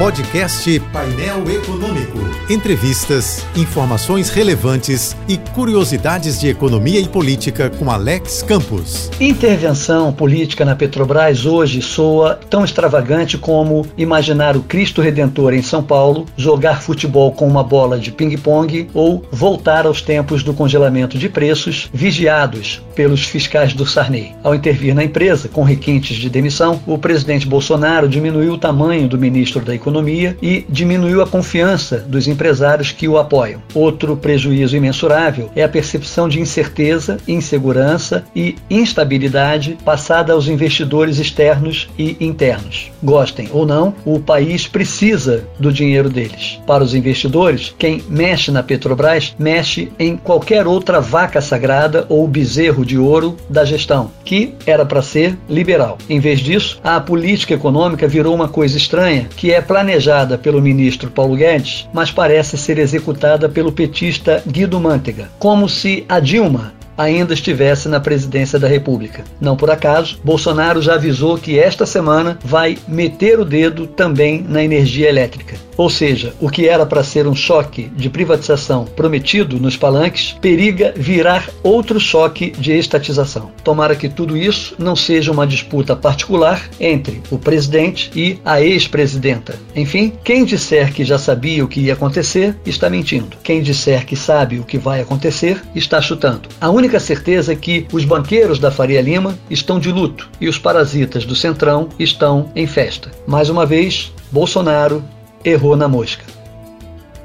Podcast Painel Econômico. Entrevistas, informações relevantes e curiosidades de economia e política com Alex Campos. Intervenção política na Petrobras hoje soa tão extravagante como imaginar o Cristo Redentor em São Paulo, jogar futebol com uma bola de ping-pong ou voltar aos tempos do congelamento de preços vigiados pelos fiscais do Sarney. Ao intervir na empresa com requintes de demissão, o presidente Bolsonaro diminuiu o tamanho do ministro da Economia economia e diminuiu a confiança dos empresários que o apoiam. Outro prejuízo imensurável é a percepção de incerteza, insegurança e instabilidade passada aos investidores externos e internos. Gostem ou não, o país precisa do dinheiro deles. Para os investidores, quem mexe na Petrobras mexe em qualquer outra vaca sagrada ou bezerro de ouro da gestão, que era para ser liberal. Em vez disso, a política econômica virou uma coisa estranha, que é planejada pelo ministro Paulo Guedes, mas parece ser executada pelo petista Guido Mantega, como se a Dilma ainda estivesse na presidência da República. Não por acaso, Bolsonaro já avisou que esta semana vai meter o dedo também na energia elétrica. Ou seja, o que era para ser um choque de privatização prometido nos palanques periga virar outro choque de estatização. Tomara que tudo isso não seja uma disputa particular entre o presidente e a ex-presidenta. Enfim, quem disser que já sabia o que ia acontecer está mentindo. Quem disser que sabe o que vai acontecer está chutando. A única certeza é que os banqueiros da Faria Lima estão de luto e os parasitas do Centrão estão em festa. Mais uma vez, Bolsonaro errou na mosca.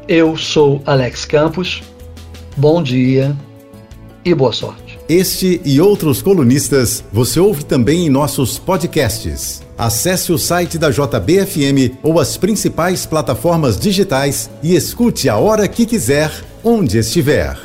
Eu sou Alex Campos. Bom dia e boa sorte. Este e outros colunistas você ouve também em nossos podcasts. Acesse o site da JBFM ou as principais plataformas digitais e escute a hora que quiser, onde estiver.